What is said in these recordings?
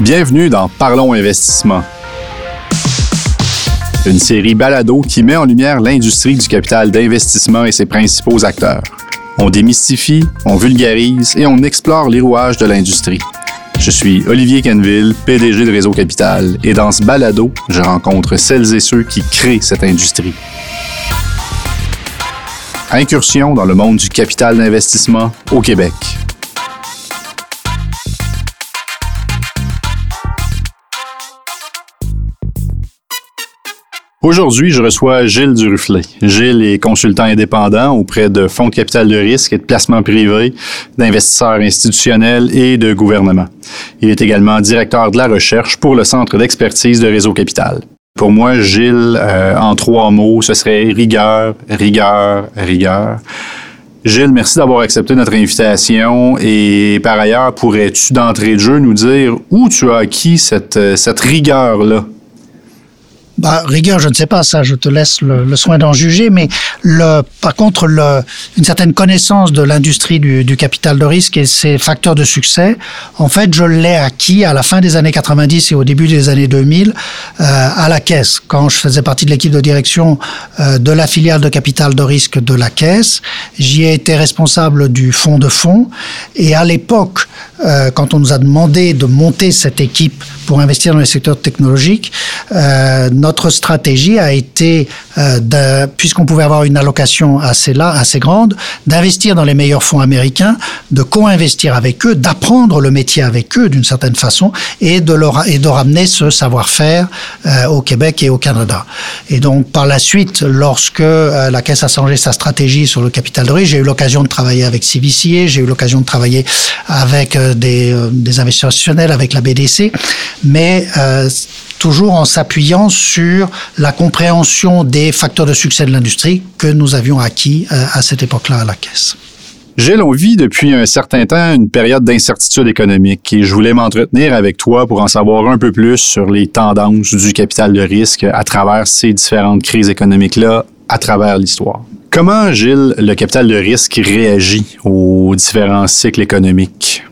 Bienvenue dans Parlons Investissement, une série balado qui met en lumière l'industrie du capital d'investissement et ses principaux acteurs. On démystifie, on vulgarise et on explore les rouages de l'industrie. Je suis Olivier Canville, PDG de Réseau Capital, et dans ce balado, je rencontre celles et ceux qui créent cette industrie. Incursion dans le monde du capital d'investissement au Québec. Aujourd'hui, je reçois Gilles Duruflet. Gilles est consultant indépendant auprès de fonds de capital de risque et de placement privé, d'investisseurs institutionnels et de gouvernement. Il est également directeur de la recherche pour le Centre d'expertise de Réseau Capital. Pour moi, Gilles, euh, en trois mots, ce serait rigueur, rigueur, rigueur. Gilles, merci d'avoir accepté notre invitation. Et par ailleurs, pourrais-tu d'entrée de jeu nous dire où tu as acquis cette, euh, cette rigueur-là? Bah, rigueur, je ne sais pas, ça, je te laisse le, soin d'en juger, mais le, par contre, le, une certaine connaissance de l'industrie du, du, capital de risque et ses facteurs de succès, en fait, je l'ai acquis à la fin des années 90 et au début des années 2000 euh, à la Caisse, quand je faisais partie de l'équipe de direction euh, de la filiale de capital de risque de la Caisse. J'y ai été responsable du fonds de fonds et à l'époque, euh, quand on nous a demandé de monter cette équipe pour investir dans les secteurs technologiques, euh, notre stratégie a été, euh, puisqu'on pouvait avoir une allocation assez, là, assez grande, d'investir dans les meilleurs fonds américains, de co-investir avec eux, d'apprendre le métier avec eux d'une certaine façon et de, leur, et de ramener ce savoir-faire euh, au Québec et au Canada. Et donc, par la suite, lorsque euh, la Caisse a changé sa stratégie sur le capital de risque, j'ai eu l'occasion de travailler avec CVCA, j'ai eu l'occasion de travailler avec des, des investisseurs institutionnels, avec la BDC mais toujours en s'appuyant sur la compréhension des facteurs de succès de l'industrie que nous avions acquis euh, à cette époque-là à la Caisse. Gilles, on vit depuis un certain temps une période d'incertitude économique et je voulais m'entretenir avec toi pour en savoir un peu plus sur les tendances du capital de risque à travers ces différentes crises économiques-là à travers l'histoire. Comment, Gilles, le capital de risque réagit aux différents cycles économiques?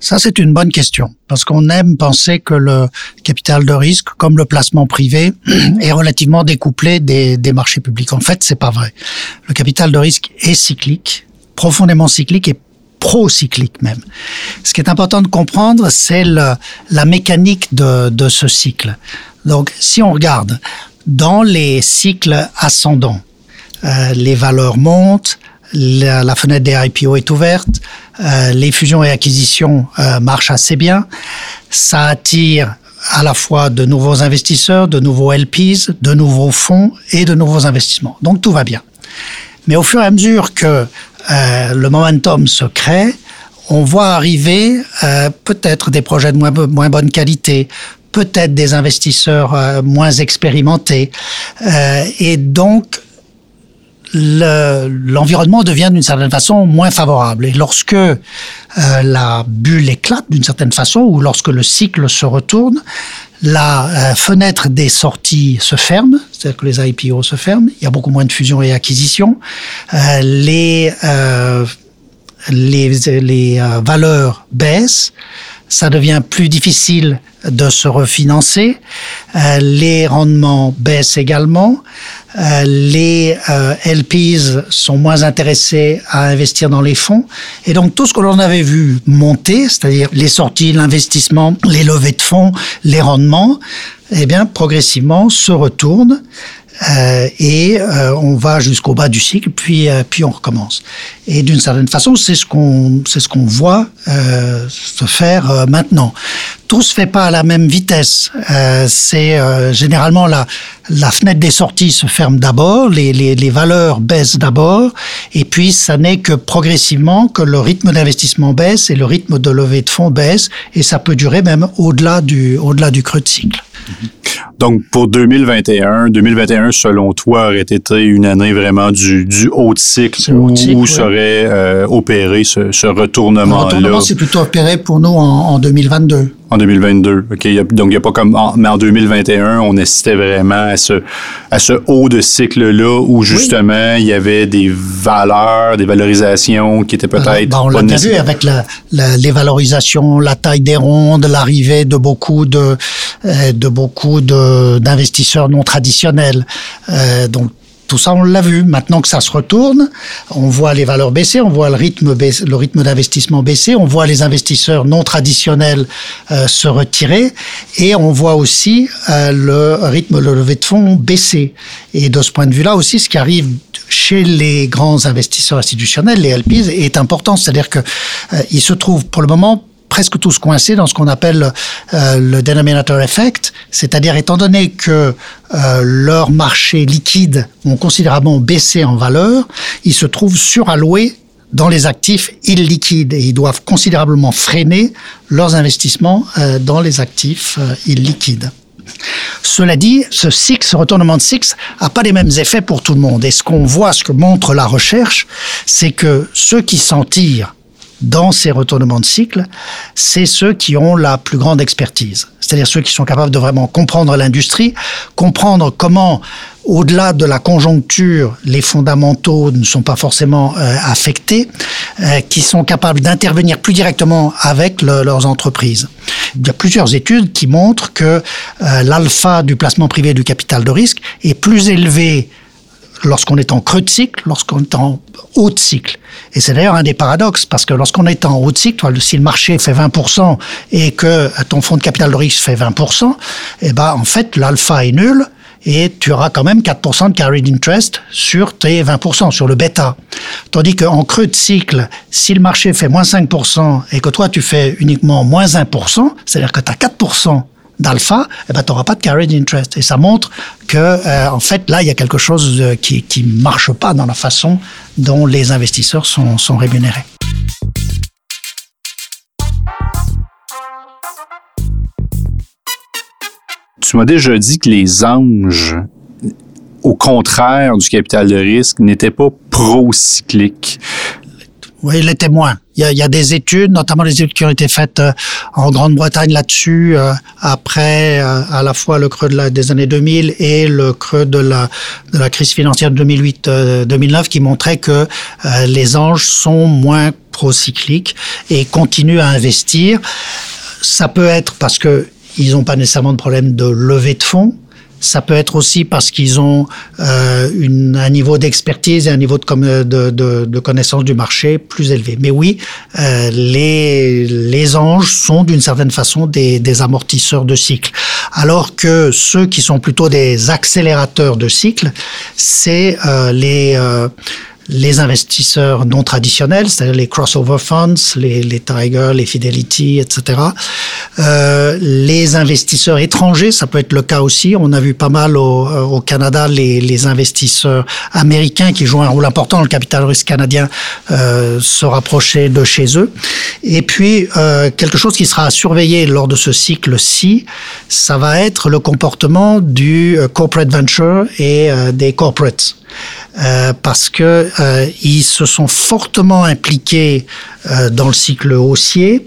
Ça, c'est une bonne question, parce qu'on aime penser que le capital de risque, comme le placement privé, est relativement découplé des, des marchés publics. En fait, c'est pas vrai. Le capital de risque est cyclique, profondément cyclique et pro-cyclique même. Ce qui est important de comprendre, c'est la mécanique de, de ce cycle. Donc, si on regarde dans les cycles ascendants, euh, les valeurs montent, la, la, fenêtre des IPO est ouverte, euh, les fusions et acquisitions euh, marchent assez bien. Ça attire à la fois de nouveaux investisseurs, de nouveaux LPs, de nouveaux fonds et de nouveaux investissements. Donc tout va bien. Mais au fur et à mesure que euh, le momentum se crée, on voit arriver euh, peut-être des projets de moins, moins bonne qualité, peut-être des investisseurs euh, moins expérimentés. et donc, l'environnement devient d'une certaine façon moins favorable. Et lorsque euh, la bulle éclate d'une certaine façon, ou lorsque le cycle se retourne, la euh, fenêtre des sorties se ferme, c'est-à-dire que les IPO se ferment, il y a beaucoup moins de fusions et acquisitions, euh, les, euh, les, les euh, valeurs baissent, ça devient plus difficile de se refinancer, les rendements baissent également, euh, les euh, LPs sont moins intéressés à investir dans les fonds. Et donc tout ce que l'on avait vu monter, c'est-à-dire les sorties, l'investissement, les levées de fonds, les rendements, eh bien progressivement se retourne euh, et euh, on va jusqu'au bas du cycle, puis euh, puis on recommence. Et d'une certaine façon, c'est ce qu'on c'est ce qu'on voit euh, se faire euh, maintenant. Tout se fait pas à la même vitesse. c'est généralement la la fenêtre des sorties se ferme d'abord, les, les, les valeurs baissent d'abord, et puis ça n'est que progressivement que le rythme d'investissement baisse et le rythme de levée de fonds baisse, et ça peut durer même au-delà du au-delà du creux de cycle. Donc, pour 2021, 2021, selon toi, aurait été une année vraiment du, du haut cycle où, où serait euh, opéré ce, ce retournement-là? Le retournement, c'est plutôt opéré pour nous en, en 2022. En 2022. OK? Donc, il n'y a pas comme. mais en 2021, on assistait vraiment à ce, à ce haut de cycle-là où, justement, il y avait des valeurs, des valorisations qui étaient peut-être. Ben, on l'a vu avec la, les valorisations, la taille des rondes, l'arrivée de beaucoup de, euh, de beaucoup d'investisseurs non traditionnels. Euh, donc, tout ça, on l'a vu. Maintenant que ça se retourne, on voit les valeurs baisser, on voit le rythme, le rythme d'investissement baisser, on voit les investisseurs non traditionnels euh, se retirer, et on voit aussi euh, le rythme de levée de fonds baisser. Et de ce point de vue-là aussi, ce qui arrive chez les grands investisseurs institutionnels, les LPs, est important. C'est-à-dire que euh, se trouvent pour le moment presque tous coincés dans ce qu'on appelle euh, le denominator effect, c'est-à-dire étant donné que euh, leurs marchés liquides ont considérablement baissé en valeur, ils se trouvent suralloués dans les actifs illiquides et ils doivent considérablement freiner leurs investissements euh, dans les actifs illiquides. Cela dit, ce cycle, ce retournement de cycle, n'a pas les mêmes effets pour tout le monde. Et ce qu'on voit, ce que montre la recherche, c'est que ceux qui s'en tirent dans ces retournements de cycle, c'est ceux qui ont la plus grande expertise. C'est-à-dire ceux qui sont capables de vraiment comprendre l'industrie, comprendre comment, au-delà de la conjoncture, les fondamentaux ne sont pas forcément euh, affectés, euh, qui sont capables d'intervenir plus directement avec leurs entreprises. Il y a plusieurs études qui montrent que euh, l'alpha du placement privé du capital de risque est plus élevé lorsqu'on est en creux de cycle, lorsqu'on est en haut de cycle. Et c'est d'ailleurs un des paradoxes, parce que lorsqu'on est en haut de cycle, si le marché fait 20% et que ton fonds de capital de risque fait 20%, eh ben, en fait, l'alpha est nul et tu auras quand même 4% de carried interest sur tes 20%, sur le bêta. Tandis qu'en creux de cycle, si le marché fait moins 5% et que toi tu fais uniquement moins 1%, c'est-à-dire que tu as 4% d'alpha, eh ben, tu n'auras pas de carried interest. Et ça montre que, euh, en fait, là, il y a quelque chose qui ne marche pas dans la façon dont les investisseurs sont, sont rémunérés. Tu m'as déjà dit que les anges, au contraire du capital de risque, n'étaient pas pro-cycliques. Oui, les témoins. Il y, a, il y a, des études, notamment des études qui ont été faites euh, en Grande-Bretagne là-dessus, euh, après euh, à la fois le creux de la, des années 2000 et le creux de la, de la crise financière de 2008-2009, qui montraient que les anges sont moins procycliques et continuent à investir. Ça peut être parce que ils n'ont pas nécessairement de problème de levée de fonds, ça peut être aussi parce qu'ils ont euh, une, un niveau d'expertise et un niveau de, de, de, connaissance du marché plus élevé. Mais oui, euh, les, les anges sont d'une certaine façon des, des amortisseurs de cycle. Alors que ceux qui sont plutôt des accélérateurs de cycle, c'est euh, les euh, les investisseurs non traditionnels, c'est-à-dire les crossover funds, les, les Tiger, les Fidelity, etc. Euh, les investisseurs étrangers, ça peut être le cas aussi. On a vu pas mal au, euh, au Canada les, les, investisseurs américains qui jouent un rôle important le capital risque canadien euh, se rapprocher de chez eux. Et puis euh, quelque chose qui sera à surveiller lors de ce cycle-ci, ça va être le comportement du euh, corporate venture et des corporates. Euh, parce que euh, ils se sont fortement impliqués euh, dans le cycle haussier.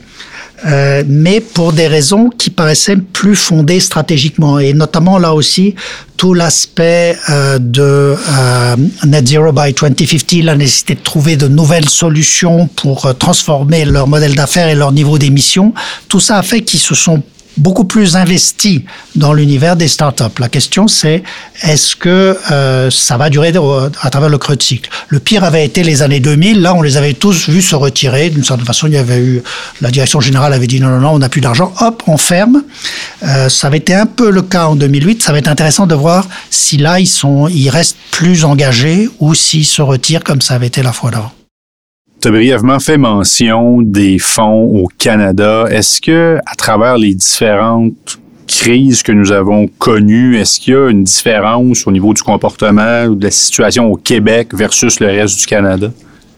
Euh, mais pour des raisons qui paraissaient plus fondées stratégiquement. Et notamment là aussi, tout l'aspect euh, de euh, Net Zero by 2050, la nécessité de trouver de nouvelles solutions pour transformer leur modèle d'affaires et leur niveau d'émission, tout ça a fait qu'ils se sont beaucoup plus investi dans l'univers des startups. La question c'est est-ce que euh, ça va durer à travers le creux de cycle? Le pire avait été les années 2000. Là, on les avait tous vus se retirer. D'une certaine façon, il y avait eu la direction générale avait dit non non non, on n'a plus d'argent. Hop, on ferme. Euh, ça avait été un peu le cas en 2008. Ça va être intéressant de voir si là ils sont, ils restent plus engagés ou s'ils se retirent comme ça avait été la fois d'avant. Tu as brièvement fait mention des fonds au Canada. Est-ce que, à travers les différentes crises que nous avons connues, est-ce qu'il y a une différence au niveau du comportement ou de la situation au Québec versus le reste du Canada?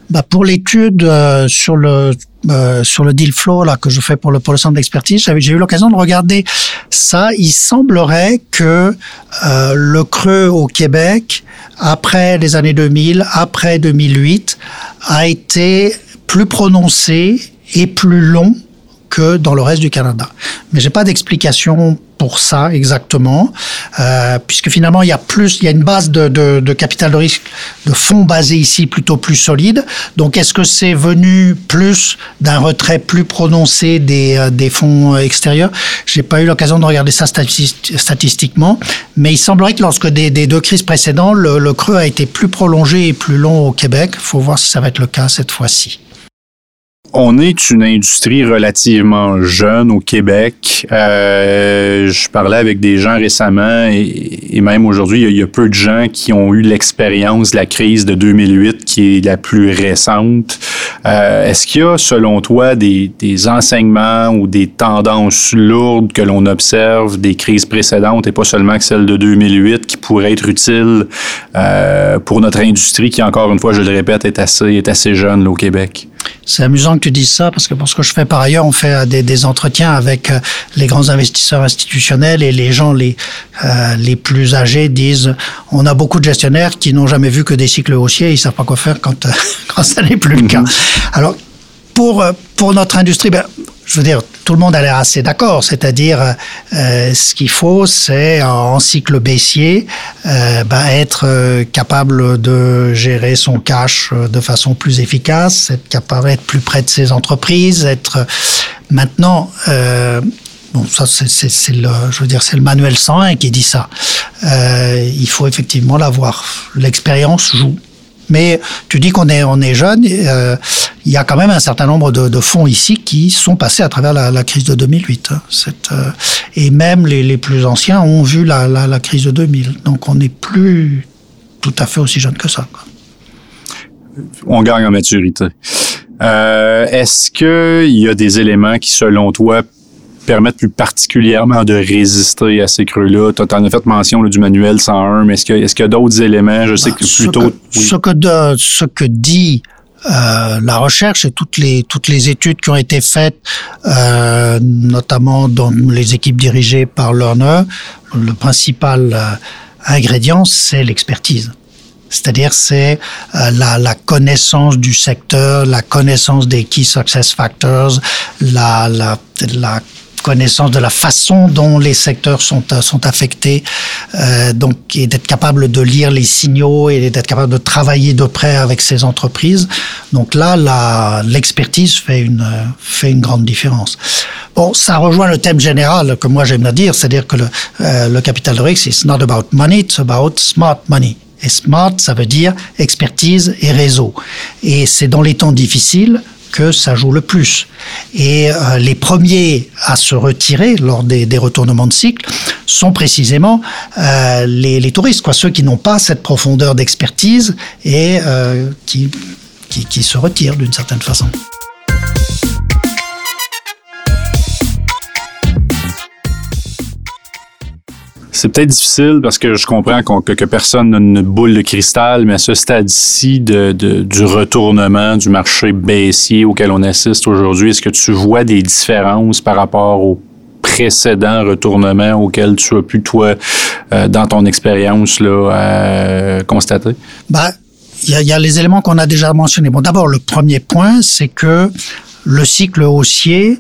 Bah pour l'étude euh, sur le euh, sur le deal flow là que je fais pour le centre d'expertise, j'ai eu l'occasion de regarder ça. Il semblerait que euh, le creux au Québec après les années 2000, après 2008, a été plus prononcé et plus long que dans le reste du Canada. Mais j'ai pas d'explication pour ça exactement, euh, puisque finalement il y a plus, il y a une base de, de, de, capital de risque, de fonds basés ici plutôt plus solide. Donc est-ce que c'est venu plus d'un retrait plus prononcé des, euh, des fonds extérieurs? J'ai pas eu l'occasion de regarder ça statistiquement, mais il semblerait que lorsque des, des deux crises précédentes, le, le creux a été plus prolongé et plus long au Québec. Faut voir si ça va être le cas cette fois-ci on est une industrie relativement jeune au Québec. Euh, je parlais avec des gens récemment et, même aujourd'hui, il, y a peu de gens qui ont eu l'expérience de la crise de 2008 qui est la plus récente. Euh, est-ce qu'il y a, selon toi, des, enseignements ou des tendances lourdes que l'on observe des crises précédentes et pas seulement que celle de 2008 qui pourraient être utiles euh, pour notre industrie qui, encore une fois, je le répète, est assez, jeune au Québec? C'est amusant que tu dises ça parce que pour ce que je fais par ailleurs, on fait euh, des, des entretiens avec euh, les grands investisseurs institutionnels et les gens les, euh, les plus âgés disent on a beaucoup de gestionnaires qui n'ont jamais vu que des cycles haussiers, ils savent pas quoi faire quand, quand ça n'est plus le cas. Mhm. Alors pour, pour notre industrie, ben, je veux dire, tout le monde a l'air assez d'accord, c'est-à-dire euh, ce qu'il faut, c'est en cycle baissier euh, bah, être euh, capable de gérer son cash de façon plus efficace, être capable d'être plus près de ses entreprises, être maintenant. Bon, ça, c'est le, je veux dire, c'est le manuel 101 qui dit ça. il faut effectivement l'avoir. L'expérience joue. Mais tu dis qu'on est, on est jeune. Euh, il y a quand même un certain nombre de, fonds ici qui sont passés à travers la, crise de 2008. Hein. Euh, et même les, plus anciens ont vu la, la, crise de 2000. Donc on n'est plus tout à fait aussi jeune que ça. On gagne en maturité. Euh, Est-ce qu'il y a des éléments qui, selon toi, permettent plus particulièrement de résister à ces creux-là? Tu en as fait mention là, du manuel 101, mais est-ce qu'il y a, a d'autres éléments? Je sais que plutôt... Ce que, ce que, de, ce que dit euh, la recherche et toutes les toutes les études qui ont été faites, euh, notamment dans les équipes dirigées par Lerner, le principal euh, ingrédient c'est l'expertise. C'est-à-dire c'est la, la, connaissance du secteur, la connaissance des key success factors, la, la, la connaissance de la façon dont les secteurs sont, euh, sont affectés, euh, donc et d'être capable de lire les signaux et d'être capable de travailler de près avec ces entreprises. Donc là, l'expertise fait une fait une grande différence. Bon, ça rejoint le thème général que moi j'aime dire, c'est-à-dire que le, euh, le capital de risque, it's not about money, it's about smart money. Et smart, ça veut dire expertise et réseau. Et c'est dans les temps difficiles que ça joue le plus. Et euh, les premiers à se retirer lors des, retournements de cycle sont précisément euh, les, touristes, quoi, ceux qui n'ont pas cette profondeur d'expertise et euh, qui, qui se retirent d'une certaine façon. C'est peut-être difficile parce que je comprends que, personne n'a une boule de cristal, mais à ce stade-ci de, de, du retournement du marché baissier auquel on assiste aujourd'hui, est-ce que tu vois des différences par rapport au précédent retournement auquel tu as pu, toi, euh, dans ton expérience, euh, constater? Ben, il y y a les éléments qu'on a déjà mentionnés. Bon, d'abord, le premier point, c'est que le cycle haussier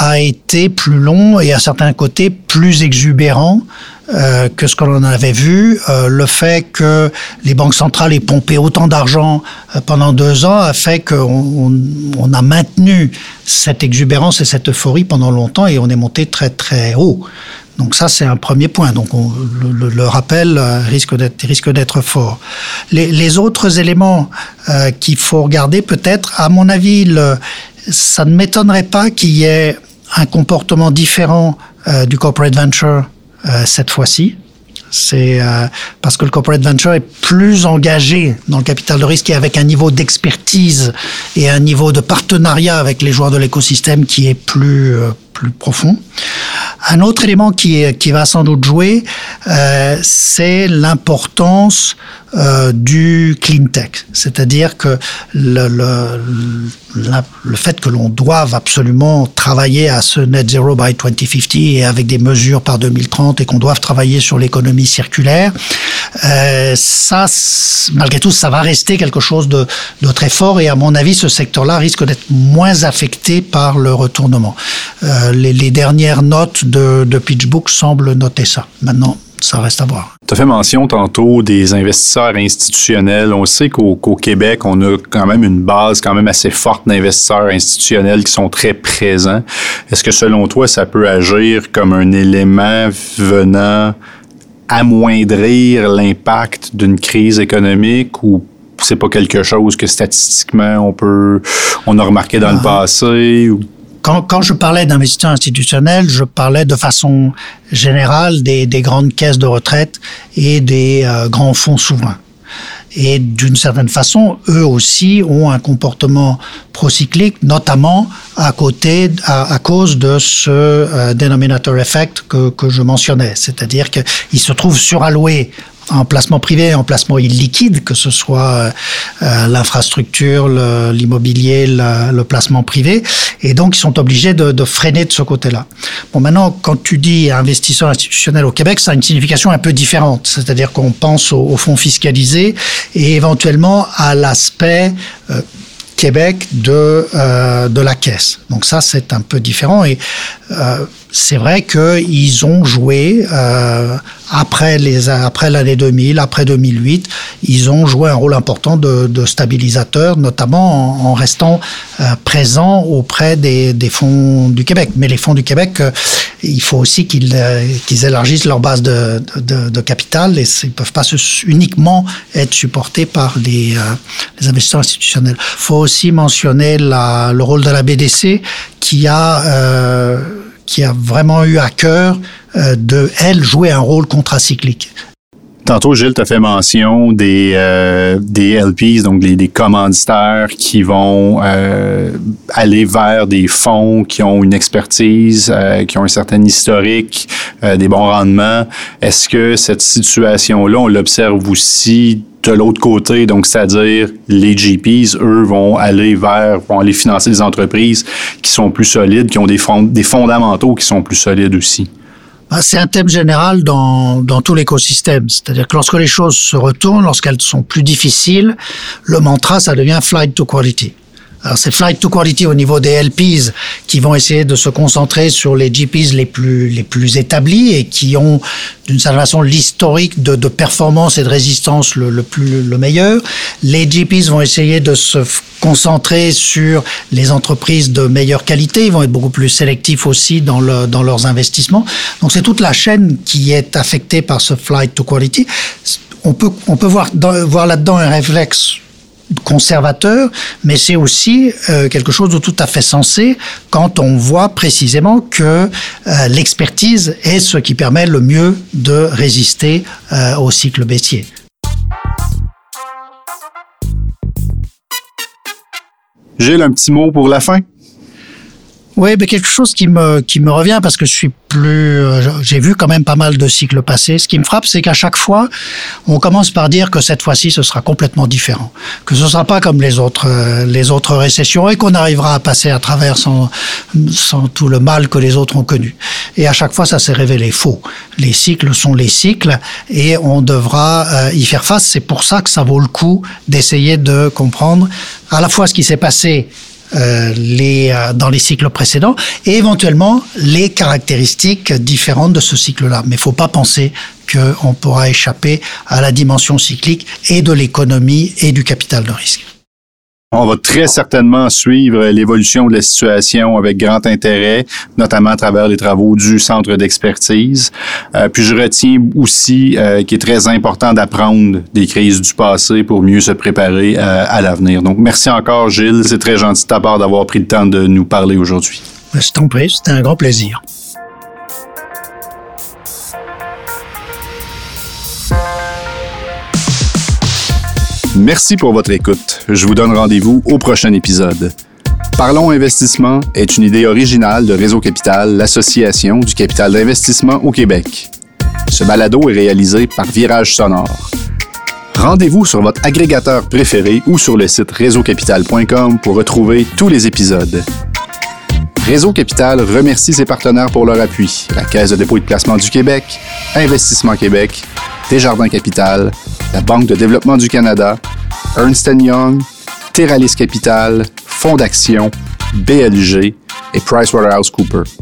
a été plus long et à certains côtés plus exubérant euh, que ce que l'on avait vu. Euh, le fait que les banques centrales aient pompé autant d'argent euh, pendant deux ans a fait qu'on on a maintenu cette exubérance et cette euphorie pendant longtemps et on est monté très très haut. Donc ça, c'est un premier point. Donc on, le, rappel risque d'être fort. Les, autres éléments qu'il faut regarder, peut-être, à mon avis, ça ne m'étonnerait pas qu'il y ait un comportement différent du corporate venture cette fois-ci. C'est euh, parce que le corporate venture est plus engagé dans le capital de risque et avec un niveau d'expertise et un niveau de partenariat avec les joueurs de l'écosystème qui est plus euh, plus profond. Un autre élément qui, qui va sans doute jouer, euh, c'est l'importance euh, du clean tech, c'est-à-dire que le, le, la, le, fait que l'on doive absolument travailler à ce net zero by 2050 et avec des mesures par 2030 et qu'on doive travailler sur l'économie circulaire, euh, ça, malgré tout, ça va rester quelque chose de, de très fort et à mon avis, ce secteur-là risque d'être moins affecté par le retournement. Euh, les, les, dernières notes de, de PitchBook semblent noter ça. Maintenant, ça reste à voir. Tu as fait mention tantôt des investisseurs institutionnels. On sait qu'au Québec, on a quand même une base quand même assez forte d'investisseurs institutionnels qui sont très présents. Est-ce que selon toi, ça peut agir comme un élément venant amoindrir l'impact d'une crise économique ou c'est pas quelque chose que statistiquement on peut on a remarqué dans le ah. passé ou? Quand, quand je parlais d'investisseurs institutionnels, je parlais de façon générale des, des grandes caisses de retraite et des euh, grands fonds souverains. Et d'une certaine façon, eux aussi ont un comportement procyclique, notamment à côté, à, cause de ce euh, denominator effect que, que je mentionnais. C'est-à-dire qu'ils se trouvent suralloués en placement privé, en placement illiquide, que ce soit euh, euh, l'infrastructure, l'immobilier, le, placement privé, et donc ils sont obligés de, de freiner de ce côté-là. Bon, maintenant, quand tu dis investisseur institutionnel au Québec, ça a une signification un peu différente, c'est-à-dire qu'on pense aux, fonds fiscalisés et éventuellement à l'aspect euh, Québec de, euh, de la caisse. Donc ça, c'est un peu différent. Et euh, c'est vrai qu'ils ont joué euh, après les après l'année 2000, après 2008, ils ont joué un rôle important de, stabilisateur, notamment en, restant présents auprès des, des, fonds du Québec. Mais les fonds du Québec, il faut aussi qu'ils qu'ils élargissent leur base de, de, capital et ils peuvent pas uniquement être supportés par les, les investisseurs institutionnels. Faut aussi mentionner la, le rôle de la BDC qui a qui a vraiment eu à cœur euh, de, elle, jouer un rôle contracyclique. Tantôt, Gilles, tu fait mention des, euh, des LPs, donc des, des commanditaires qui vont euh, aller vers des fonds qui ont une expertise, euh, qui ont un certain historique, euh, des bons rendements. Est-ce que cette situation-là, on l'observe aussi de l'autre côté, donc c'est-à-dire les GPs, eux, vont aller vers, vont aller financer des entreprises qui sont plus solides, qui ont des, fonds, des fondamentaux qui sont plus solides aussi. Ah, c'est un thème général dans, dans tout l'écosystème. C'est-à-dire que lorsque les choses se retournent, lorsqu'elles sont plus difficiles, le mantra, ça devient flight to quality. C'est flight to quality au niveau des LPs qui vont essayer de se concentrer sur les GPs les plus les plus établis et qui ont d'une certaine façon l'historique de, de, performance et de résistance le, le plus le meilleur. Les GPs vont essayer de se concentrer sur les entreprises de meilleure qualité. Ils vont être beaucoup plus sélectifs aussi dans le dans leurs investissements. Donc c'est toute la chaîne qui est affectée par ce flight to quality. On peut on peut voir voir là-dedans un réflexe conservateur, mais c'est aussi euh, quelque chose de tout à fait sensé quand on voit précisément que euh, l'expertise est ce qui permet le mieux de résister euh, au cycle baissier. Gilles, un petit mot pour la fin? Oui, mais quelque chose qui me qui me revient parce que je suis plus, euh, j'ai vu quand même pas mal de cycles passés. Ce qui me frappe, c'est qu'à chaque fois, on commence par dire que cette fois-ci, ce sera complètement différent, que ce sera pas comme les autres euh, les autres récessions et qu'on arrivera à passer à travers sans sans tout le mal que les autres ont connu. Et à chaque fois, ça s'est révélé faux. Les cycles sont les cycles et on devra euh, y faire face. C'est pour ça que ça vaut le coup d'essayer de comprendre à la fois ce qui s'est passé euh, les, euh, dans les cycles précédents et éventuellement les caractéristiques différentes de ce cycle-là. Mais il faut pas penser qu'on pourra échapper à la dimension cyclique et de l'économie et du capital de risque. On va très certainement suivre l'évolution de la situation avec grand intérêt, notamment à travers les travaux du centre d'expertise. Euh, puis je retiens aussi euh, qu'il est très important d'apprendre des crises du passé pour mieux se préparer euh, à l'avenir. Donc merci encore Gilles, c'est très gentil de ta part d'avoir pris le temps de nous parler aujourd'hui. Je t'en prie, c'était un grand plaisir. Merci pour votre écoute. Je vous donne rendez-vous au prochain épisode. Parlons Investissement est une idée originale de Réseau Capital, l'association du capital d'investissement au Québec. Ce balado est réalisé par Virage Sonore. Rendez-vous sur votre agrégateur préféré ou sur le site réseaucapital.com pour retrouver tous les épisodes. Réseau Capital remercie ses partenaires pour leur appui, la Caisse de dépôt et de placement du Québec, Investissement Québec, Desjardins Capital, la Banque de développement du Canada, Ernst Young, Terralis Capital, Fonds d'action, BLG et PricewaterhouseCoopers.